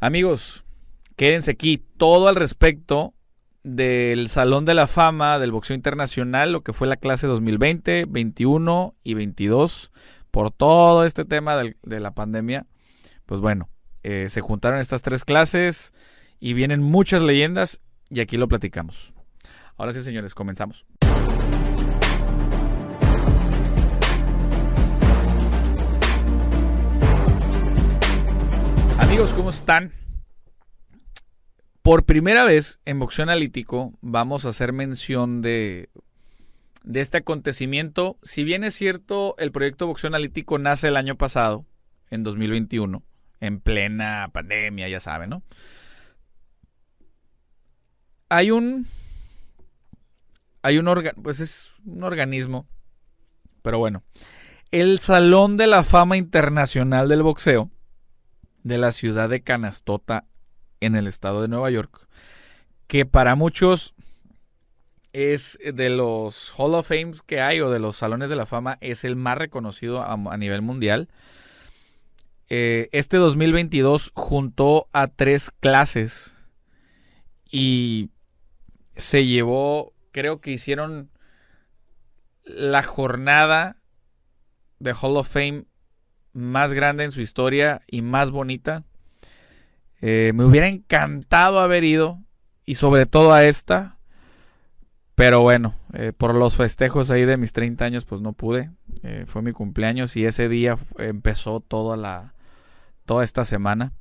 Amigos, quédense aquí. Todo al respecto del Salón de la Fama del Boxeo Internacional, lo que fue la clase 2020, 21 y 22, por todo este tema de la pandemia. Pues bueno, eh, se juntaron estas tres clases y vienen muchas leyendas y aquí lo platicamos. Ahora sí, señores, comenzamos. Amigos, ¿cómo están? Por primera vez en Boxeo Analítico vamos a hacer mención de, este acontecimiento. Si bien es cierto, el proyecto Boxeo Analítico nace el año pasado, en 2021, en plena pandemia, ya saben, ¿no? Hay un. Hay un. Pues es un organismo. Pero bueno. El Salón de la Fama Internacional del Boxeo de la ciudad de Canastota en el estado de Nueva York, que para muchos es de los Hall of Fames que hay o de los salones de la fama, es el más reconocido a, nivel mundial. Eh, este 2022 juntó a tres clases y se llevó, creo que hicieron la jornada de Hall of Fame más grande en su historia y más bonita. Eh, me hubiera encantado haber ido y sobre todo a esta. Pero bueno, eh, por los festejos ahí de mis 30 años pues no pude. Eh, fue mi cumpleaños y ese día empezó toda la toda esta semana.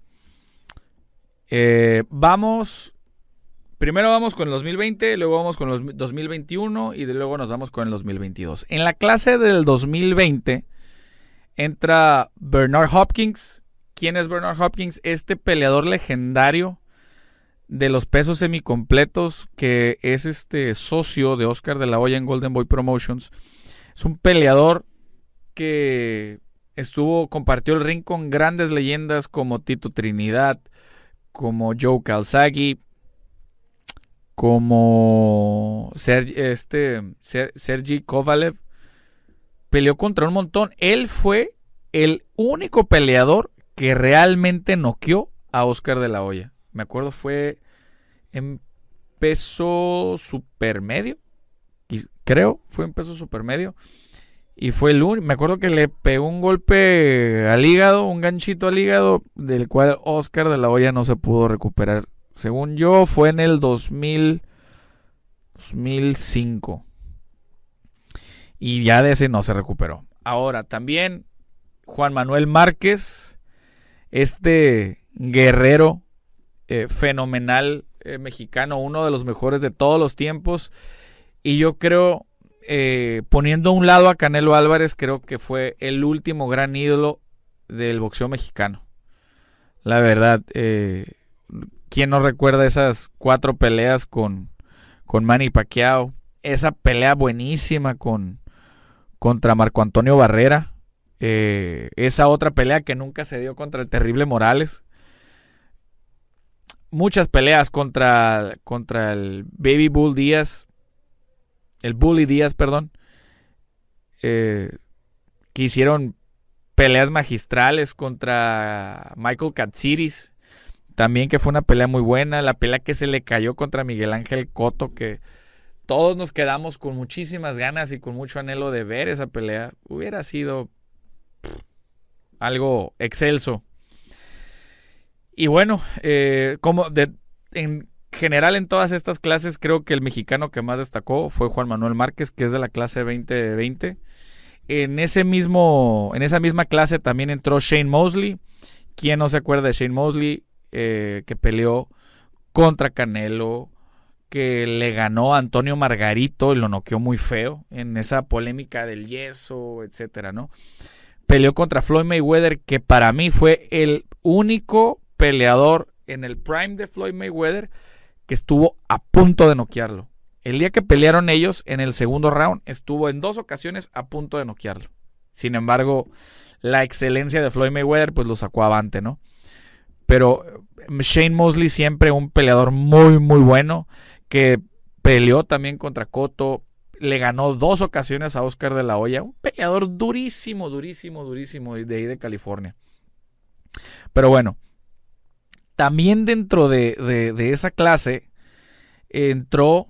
vamos Primero vamos con el 2020, luego vamos con el 2021 y luego nos vamos con el 2022. En la clase del 2020 entra Bernard Hopkins. ¿Quién es Bernard Hopkins? Este peleador legendario de los pesos semicompletos que es este socio de Oscar de la Hoya en Golden Boy Promotions. Es un peleador que estuvo compartió el ring con grandes leyendas como Tito Trinidad, como Joe Calzaghe, como este Sergi Kovalev peleó contra un montón. Él fue el único peleador que realmente noqueó a Oscar de la Hoya. Me acuerdo fue en peso supermedio. Creo, fue en peso supermedio. Y fue el único. Me acuerdo que le pegó un golpe al hígado, un ganchito al hígado, del cual Oscar de la Hoya no se pudo recuperar. Según yo, fue en el 2000, 2005. Y ya de ese no se recuperó. Ahora, también Juan Manuel Márquez, este guerrero eh, fenomenal eh, mexicano, uno de los mejores de todos los tiempos. Y yo creo, eh, poniendo a un lado a Canelo Álvarez, creo que fue el último gran ídolo del boxeo mexicano. La verdad, ¿quién no recuerda esas cuatro peleas con, con Manny Pacquiao? Esa pelea buenísima con, contra Marco Antonio Barrera. Eh, esa otra pelea que nunca se dio contra el terrible Morales. Muchas peleas contra, contra el Baby Bull Díaz. El Bully Díaz, perdón. Eh, que hicieron peleas magistrales contra Michael Katsiris. También que fue una pelea muy buena. La pelea que se le cayó contra Miguel Ángel Coto. Que todos nos quedamos con muchísimas ganas y con mucho anhelo de ver esa pelea. Hubiera sido algo excelso. Y bueno, eh, como en general en todas estas clases creo que el mexicano que más destacó fue Juan Manuel Márquez, que es de la clase 2020. En ese mismo, en esa misma clase también entró Shane Mosley. ¿Quién no se acuerda de Shane Mosley? Eh, que peleó contra Canelo, que le ganó a Antonio Margarito y lo noqueó muy feo en esa polémica del yeso, etcétera, ¿no? Peleó contra Floyd Mayweather, que para mí fue el único peleador en el prime de Floyd Mayweather que estuvo a punto de noquearlo. El día que pelearon ellos en el segundo round, estuvo en dos ocasiones a punto de noquearlo. Sin embargo, la excelencia de Floyd Mayweather pues lo sacó avante, ¿no? Pero Shane Mosley siempre un peleador muy muy bueno que peleó también contra Cotto, le ganó dos ocasiones a Oscar de la Hoya, un peleador durísimo, durísimo, durísimo de ahí de California. Pero bueno, También dentro de, esa clase entró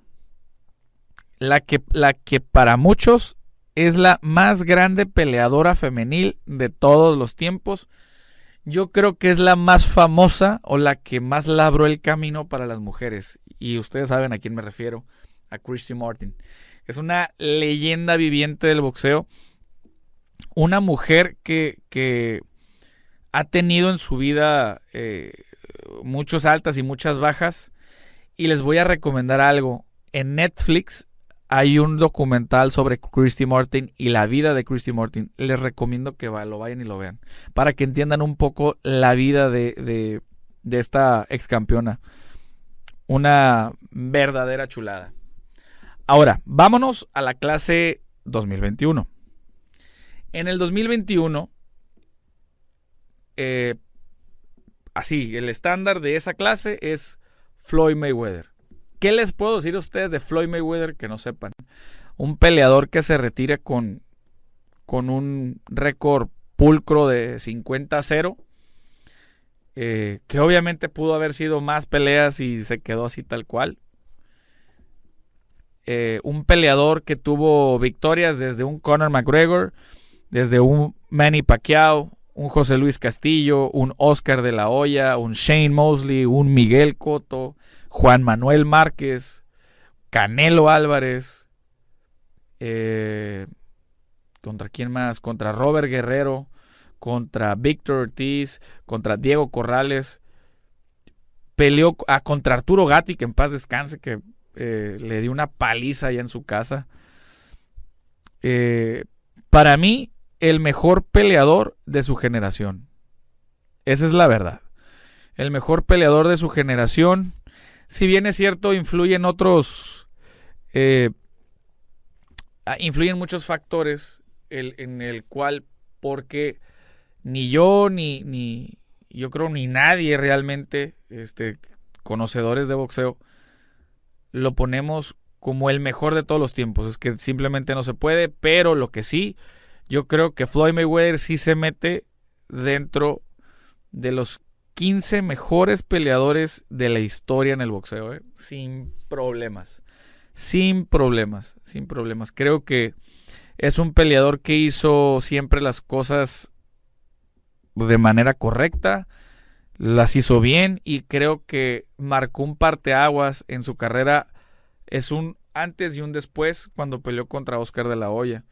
la que, la que para muchos es la más grande peleadora femenil de todos los tiempos. Yo creo que es la más famosa o la que más labró el camino para las mujeres. Y ustedes saben a quién me refiero, a Christy Martin. Es una leyenda viviente del boxeo. Una mujer que, que ha tenido en su vida eh, muchas altas y muchas bajas. Y les voy a recomendar algo. En Netflix hay un documental sobre Christy Martin y la vida de Christy Martin. Les recomiendo que lo vayan y lo vean. Para que entiendan un poco la vida de, de, esta ex campeona. Una verdadera chulada. Ahora, vámonos a la clase 2021. En el 2021, eh, así, el estándar de esa clase es Floyd Mayweather. ¿Qué les puedo decir a ustedes de Floyd Mayweather que no sepan? Un peleador que se retira con, con un récord pulcro de 50-0. Eh, que obviamente pudo haber sido más peleas y se quedó así tal cual. Eh, un peleador que tuvo victorias desde un Conor McGregor, desde un Manny Pacquiao, un José Luis Castillo, un Oscar de la Hoya, un Shane Mosley, un Miguel Cotto, Juan Manuel Márquez, Canelo Álvarez, eh, ¿contra quién más? Contra Robert Guerrero, contra Víctor Ortiz, contra Diego Corrales, peleó ah, contra Arturo Gatti, que en paz descanse, que eh, le dio una paliza allá en su casa. Eh, para mí, el mejor peleador de su generación. Esa es la verdad. El mejor peleador de su generación. Si bien es cierto, influyen otros. Eh, ah, influyen muchos factores en el cual, porque ni yo, ni, ni. Yo creo ni nadie realmente, este, conocedores de boxeo, lo ponemos como el mejor de todos los tiempos. Es que simplemente no se puede, pero lo que sí, yo creo que Floyd Mayweather sí se mete dentro de los 15 mejores peleadores de la historia en el boxeo, ¿eh? sin problemas. Sin problemas, sin problemas. Creo que es un peleador que hizo siempre las cosas de manera correcta las hizo bien y creo que marcó un parteaguas en su carrera. Es un antes y un después cuando peleó contra Oscar de la Hoya.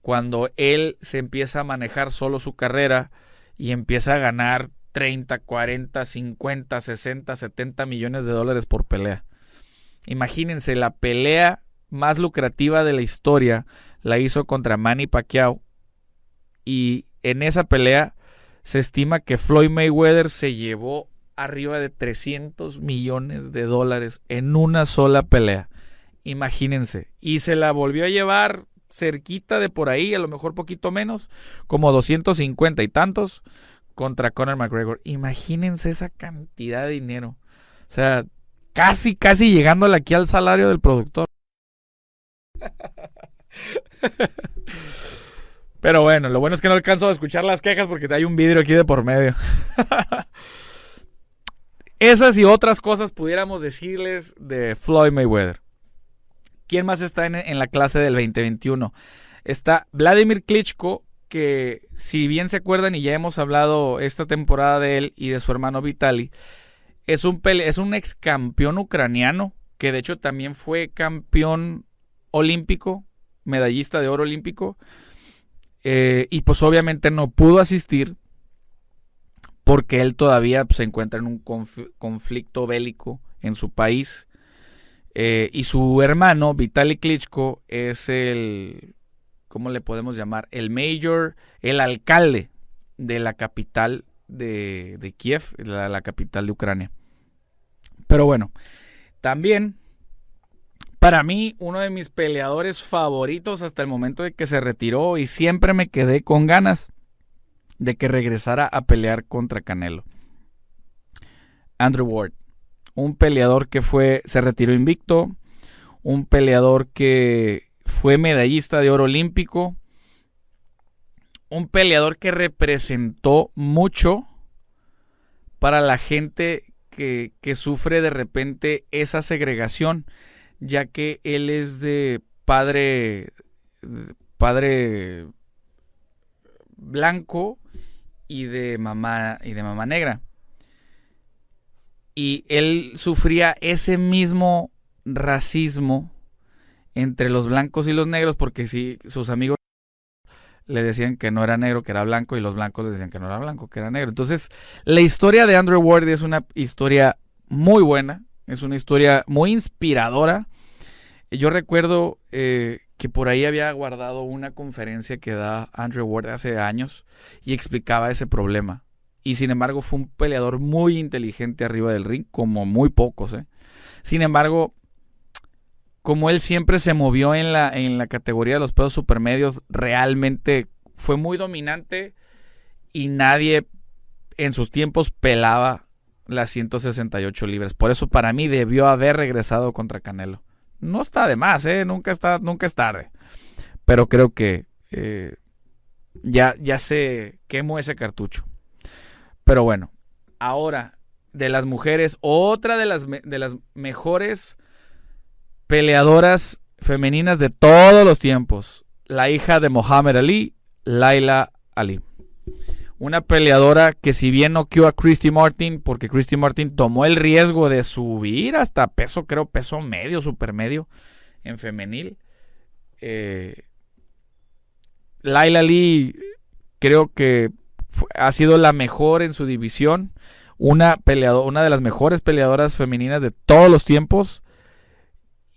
Cuando él se empieza a manejar solo su carrera y empieza a ganar 30, 40, 50, 60, 70 millones de dólares por pelea. Imagínense, la pelea más lucrativa de la historia la hizo contra Manny Pacquiao y en esa pelea se estima que Floyd Mayweather se llevó arriba de 300 millones de dólares en una sola pelea. Imagínense. Y se la volvió a llevar cerquita de por ahí, a lo mejor poquito menos, como 250 y tantos contra Conor McGregor. Imagínense esa cantidad de dinero. O sea, casi, casi llegándole aquí al salario del productor. Pero bueno, lo bueno es que no alcanzo a escuchar las quejas porque hay un vidrio aquí de por medio. Esas y otras cosas pudiéramos decirles de Floyd Mayweather. ¿Quién más está en, la clase del 2021? Está Vladimir Klitschko, que si bien se acuerdan y ya hemos hablado esta temporada de él y de su hermano Vitali, es un, es un ex campeón ucraniano que de hecho también fue campeón olímpico, medallista de oro olímpico. Eh, y pues obviamente no pudo asistir porque él todavía pues, se encuentra en un conflicto bélico en su país. Eh, y su hermano, Vitaly Klitschko, es el, ¿cómo le podemos llamar? El mayor, el alcalde de la capital de, Kiev, la capital de Ucrania. Pero bueno, también para mí, uno de mis peleadores favoritos hasta el momento de que se retiró y siempre me quedé con ganas de que regresara a pelear contra Canelo. Andrew Ward, un peleador que fue se retiró invicto, un peleador que fue medallista de oro olímpico, un peleador que representó mucho para la gente que, que sufre de repente esa segregación, ya que él es de padre, padre blanco y de mamá y de mamá negra. Y él sufría ese mismo racismo entre los blancos y los negros porque si sus amigos le decían que no era negro, que era blanco, y los blancos le decían que no era blanco, que era negro. Entonces, la historia de Andrew Ward es una historia muy buena, es una historia muy inspiradora. Yo recuerdo eh, que por ahí había guardado una conferencia que da Andrew Ward hace años y explicaba ese problema. Y sin embargo fue un peleador muy inteligente arriba del ring, como muy pocos. ¿eh? Sin embargo, como él siempre se movió en la, en la categoría de los pesos supermedios, realmente fue muy dominante y nadie en sus tiempos pelaba las 168 libras. Por eso para mí debió haber regresado contra Canelo. No está de más, ¿eh? Nunca, está, nunca es tarde. Pero creo que eh, ya, ya se quemó ese cartucho. Pero bueno, ahora de las mujeres, otra de las, de las mejores peleadoras femeninas de todos los tiempos. La hija de Mohamed Ali, Laila Ali. Una peleadora que si bien noqueó a Christy Martin, porque Christy Martin tomó el riesgo de subir hasta peso, creo, peso medio, supermedio en femenil. Eh, Laila Lee creo que ha sido la mejor en su división. Una, una de las mejores peleadoras femeninas de todos los tiempos.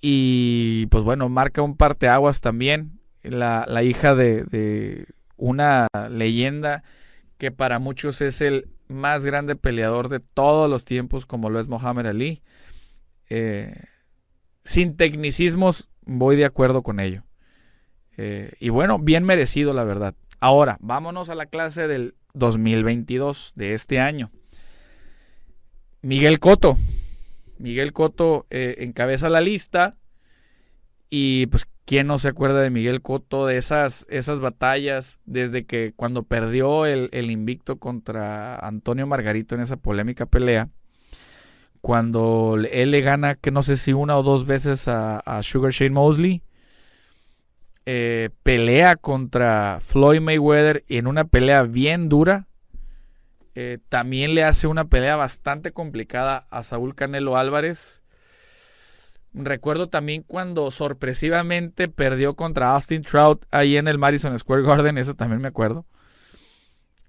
Y pues bueno, marca un parteaguas también. La, la hija de, de una leyenda que para muchos es el más grande peleador de todos los tiempos, como lo es Mohamed Ali. Eh, sin tecnicismos, voy de acuerdo con ello. Eh, y bueno, bien merecido, la verdad. Ahora, vámonos a la clase del 2022, de este año. Miguel Coto. Miguel Coto eh, encabeza la lista. Y pues ¿Quién no se acuerda de Miguel Cotto, de esas, esas batallas, desde que cuando perdió el, invicto contra Antonio Margarito en esa polémica pelea? Cuando él le gana, que no sé si una o dos veces a, Sugar Shane Mosley. Eh, pelea contra Floyd Mayweather en una pelea bien dura. Eh, también le hace una pelea bastante complicada a Saúl Canelo Álvarez. Recuerdo también cuando sorpresivamente perdió contra Austin Trout ahí en el Madison Square Garden, eso también me acuerdo.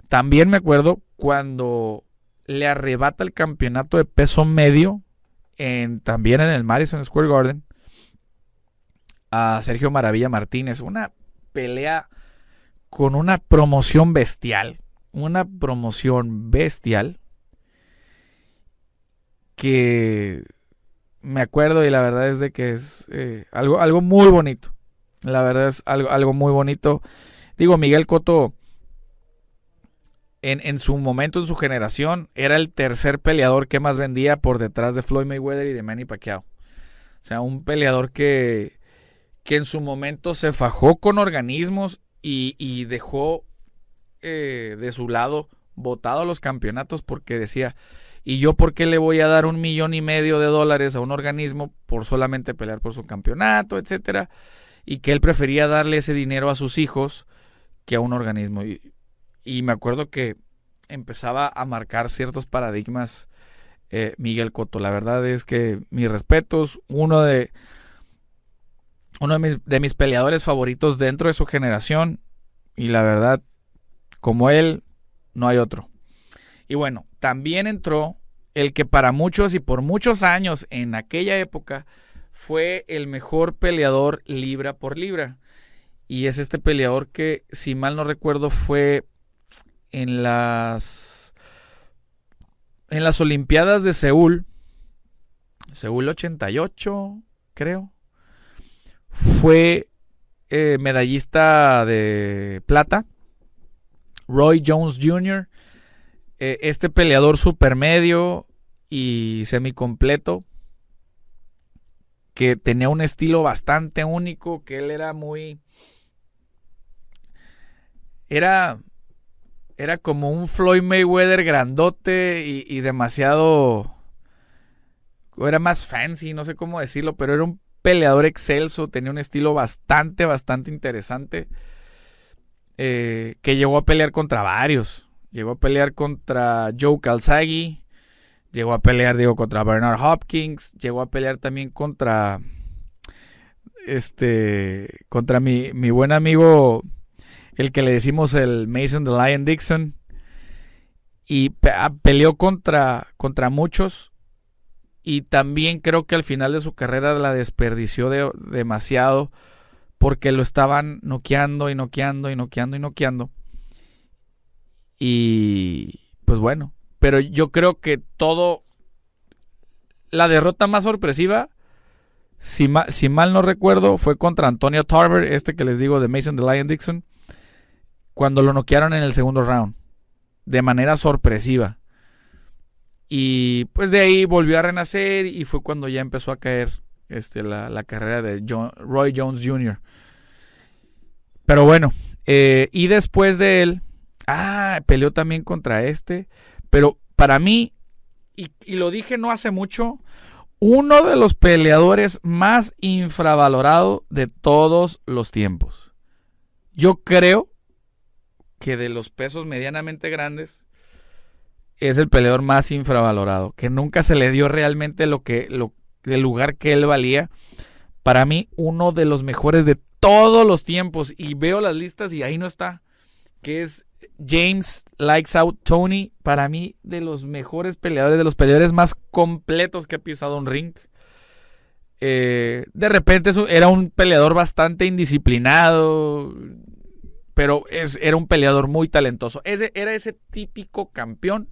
También me acuerdo cuando le arrebata el campeonato de peso medio en, también en el Madison Square Garden a Sergio Maravilla Martínez. Una pelea con una promoción bestial. Una promoción bestial que me acuerdo y la verdad es de que es eh, algo, algo muy bonito. La verdad es algo, algo muy bonito. Digo, Miguel Cotto en, en, su momento, en su generación, era el tercer peleador que más vendía por detrás de Floyd Mayweather y de Manny Pacquiao. O sea, un peleador que, que en su momento se fajó con organismos y, y dejó eh, de su lado votado los campeonatos porque decía, ¿Y yo por qué le voy a dar un millón y medio de dólares a un organismo por solamente pelear por su campeonato, etcétera? Y que él prefería darle ese dinero a sus hijos que a un organismo. Y, me acuerdo que empezaba a marcar ciertos paradigmas eh, Miguel Coto. La verdad es que mis respetos, uno de uno de mis, de mis peleadores favoritos dentro de su generación. Y la verdad, como él, no hay otro. Y bueno, también entró el que para muchos y por muchos años en aquella época fue el mejor peleador libra por libra. Y es este peleador que, si mal no recuerdo, fue en las en las Olimpiadas de Seúl, Seúl 88, creo, fue eh, medallista de plata, Roy Jones Jr., eh, este peleador supermedio y semicompleto que tenía un estilo bastante único, que él era muy... Era, era como un Floyd Mayweather grandote y, demasiado... Era más fancy, no sé cómo decirlo, pero era un peleador excelso, tenía un estilo bastante, bastante interesante. Eh, que llegó a pelear contra varios. Llegó a pelear contra Joe Calzaghe. Llegó a pelear, digo, contra Bernard Hopkins. Llegó a pelear también contra. Este. Contra mi, mi buen amigo el que le decimos el Mason the Lion Dixon. Y ah, peleó contra, contra muchos. Y también creo que al final de su carrera la desperdició demasiado. Porque lo estaban noqueando y noqueando y noqueando y noqueando. Y pues bueno. Pero yo creo que todo. La derrota más sorpresiva. Si, mal no recuerdo, fue contra Antonio Tarver, este que les digo de Mason the Lion Dixon cuando lo noquearon en el segundo round, de manera sorpresiva. Y pues de ahí volvió a renacer y fue cuando ya empezó a caer este, la, carrera de Roy Jones Jr. Pero bueno, eh, y después de él, ah, peleó también contra este, pero para mí, y, y lo dije no hace mucho, uno de los peleadores más infravalorados de todos los tiempos. Yo creo que de los pesos medianamente grandes es el peleador más infravalorado, que nunca se le dio realmente lo que lo, el lugar que él valía. Para mí uno de los mejores de todos los tiempos y veo las listas y ahí no está, que es James Likes Out Tony, para mí de los mejores peleadores, de los peleadores más completos que ha pisado un ring. Eh, de repente era un peleador bastante indisciplinado, pero era un peleador muy talentoso. Ese, era ese típico campeón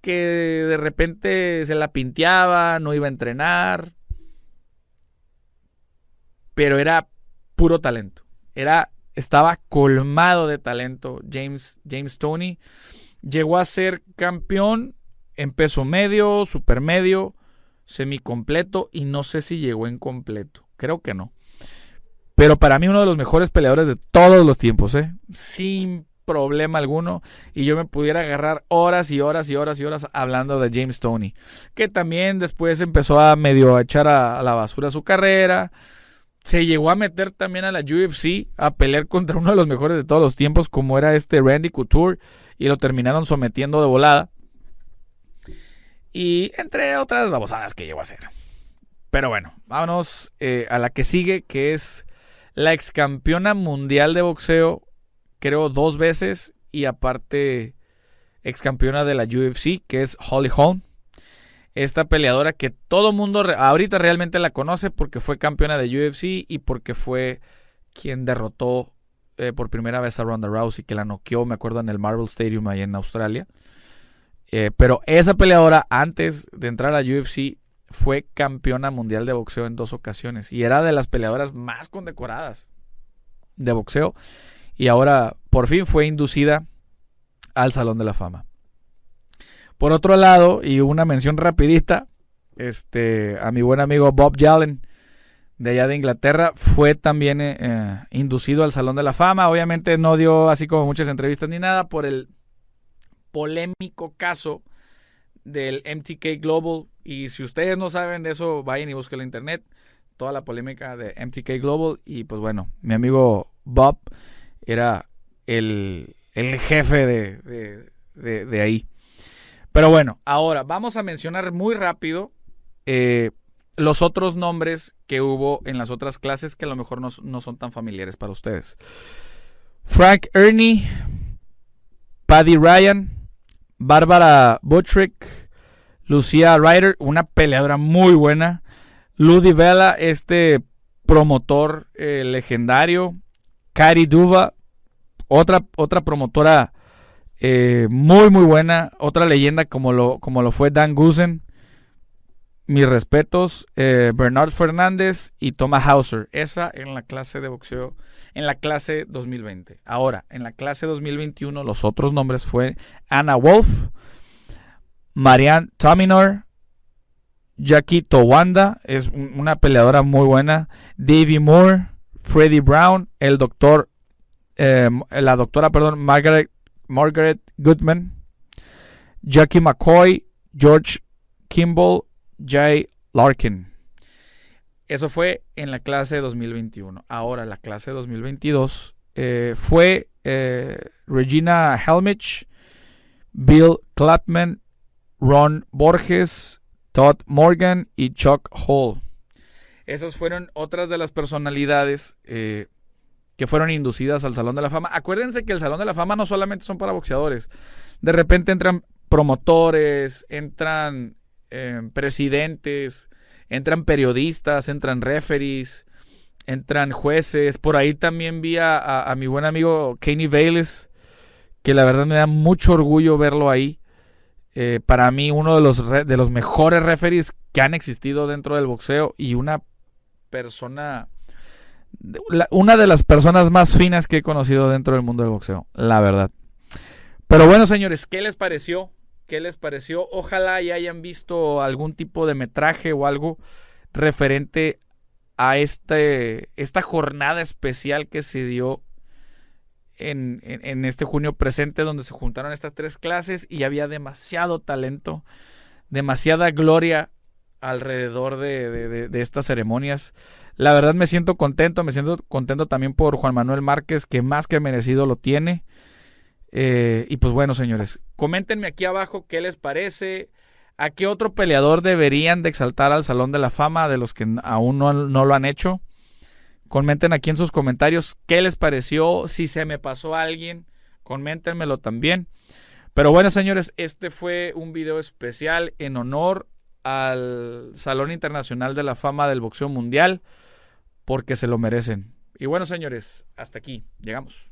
que de repente se la pinteaba, no iba a entrenar, pero era puro talento. Era, estaba colmado de talento. James, James Tony llegó a ser campeón en peso medio, supermedio, semicompleto y no sé si llegó en completo. Creo que no. Pero para mí uno de los mejores peleadores de todos los tiempos, ¿eh? Sin problema alguno. Y yo me pudiera agarrar horas y horas y horas y horas hablando de James Tony. Que también después empezó a medio echar a, la basura su carrera. Se llegó a meter también a la UFC a pelear contra uno de los mejores de todos los tiempos, como era este Randy Couture. Y lo terminaron sometiendo de volada. Y entre otras babosadas que llegó a hacer. Pero bueno, vámonos eh, a la que sigue, que es la ex campeona mundial de boxeo, creo dos veces, y aparte ex campeona de la UFC, que es Holly Holm. Esta peleadora que todo mundo ahorita realmente la conoce porque fue campeona de UFC y porque fue quien derrotó eh, por primera vez a Ronda Rousey, que la noqueó, me acuerdo, en el Marvel Stadium ahí en Australia. Eh, pero esa peleadora, antes de entrar a UFC, fue campeona mundial de boxeo en dos ocasiones y era de las peleadoras más condecoradas de boxeo y ahora por fin fue inducida al Salón de la Fama. Por otro lado, y una mención rapidita, este, a mi buen amigo Bob Jalen de allá de Inglaterra fue también eh, inducido al Salón de la Fama. Obviamente no dio así como muchas entrevistas ni nada por el polémico caso del MTK Global. Y si ustedes no saben de eso, vayan y busquen en internet toda la polémica de MTK Global. Y pues bueno, mi amigo Bob era el, jefe de, ahí. Pero bueno, ahora vamos a mencionar muy rápido eh, los otros nombres que hubo en las otras clases que a lo mejor no, no son tan familiares para ustedes. Frank Ernie, Paddy Ryan, Bárbara Buttrick, Lucía Ryder, una peleadora muy buena, Ludi Vela, este promotor eh, legendario, Cari Duva, otra, otra promotora eh, muy muy buena, otra leyenda como lo, como lo fue Dan Gusen, mis respetos, eh, Bernard Fernández y Thomas Hauser. Esa en la clase de boxeo, en la clase 2020. Ahora, en la clase 2021, los otros nombres fue Anna Wolf, Marianne Tominor, Jackie Towanda, es una peleadora muy buena, Davy Moore, Freddie Brown, el doctor, em, la doctora, perdón, Margaret Goodman, Jackie McCoy, George Kimball, Jay Larkin. Eso fue en la clase 2021. Ahora la clase 2022 eh, fue eh, Regina Helmich, Bill Clapman, Ron Borges, Todd Morgan y Chuck Hall. Esas fueron otras de las personalidades eh, que fueron inducidas al Salón de la Fama. Acuérdense que el Salón de la Fama no solamente son para boxeadores. De repente entran promotores, entran presidentes, entran periodistas, entran referees, entran jueces. Por ahí también vi a, mi buen amigo Kenny Bayless, que la verdad me da mucho orgullo verlo ahí. Eh, para mí, uno de los, de los mejores referees que han existido dentro del boxeo y una persona, una de las personas más finas que he conocido dentro del mundo del boxeo, la verdad. Pero bueno, señores, ¿qué les pareció? ¿Qué les pareció? Ojalá ya hayan visto algún tipo de metraje o algo referente a este, esta jornada especial que se dio en, este junio presente, donde se juntaron estas tres clases y había demasiado talento, demasiada gloria alrededor de, de, estas ceremonias. La verdad me siento contento, me siento contento también por Juan Manuel Márquez, que más que merecido lo tiene. Eh, y pues bueno, señores, coméntenme aquí abajo qué les parece, a qué otro peleador deberían de exaltar al Salón de la Fama de los que aún no, lo han hecho. Comenten aquí en sus comentarios qué les pareció, si se me pasó a alguien, coméntenmelo también. Pero bueno, señores, este fue un video especial en honor al Salón Internacional de la Fama del Boxeo Mundial, porque se lo merecen. Y bueno, señores, hasta aquí llegamos.